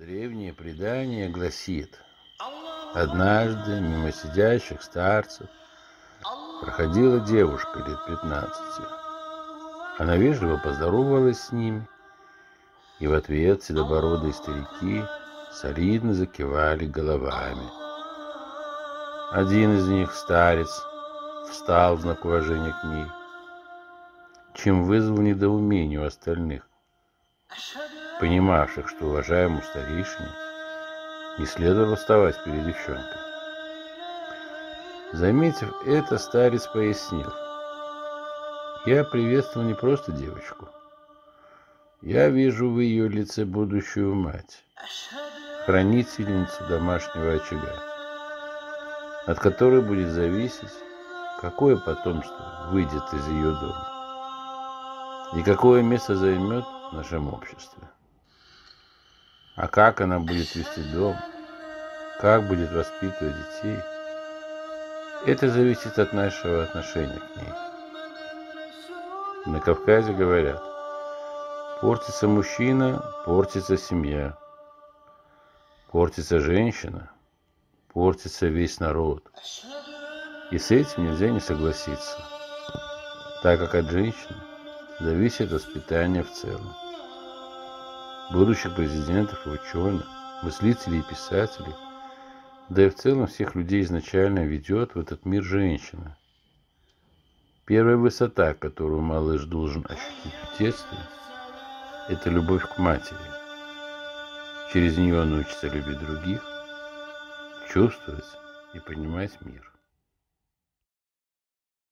Древнее предание гласит, однажды мимо сидящих старцев проходила девушка лет пятнадцати. Она вежливо поздоровалась с ними, и в ответ седобородые старики солидно закивали головами. Один из них, старец, встал в знак уважения к ней, чем вызвал недоумение у остальных понимавших, что уважаемому старейшине не следовало вставать перед девчонкой. Заметив это, старец пояснил. Я приветствовал не просто девочку. Я вижу в ее лице будущую мать, хранительницу домашнего очага, от которой будет зависеть, какое потомство выйдет из ее дома и какое место займет в нашем обществе. А как она будет вести дом, как будет воспитывать детей, это зависит от нашего отношения к ней. На Кавказе говорят, портится мужчина, портится семья, портится женщина, портится весь народ. И с этим нельзя не согласиться, так как от женщины зависит воспитание в целом будущих президентов и ученых, мыслителей и писателей, да и в целом всех людей изначально ведет в этот мир женщина. Первая высота, которую малыш должен ощутить в детстве, это любовь к матери. Через нее он учится любить других, чувствовать и понимать мир.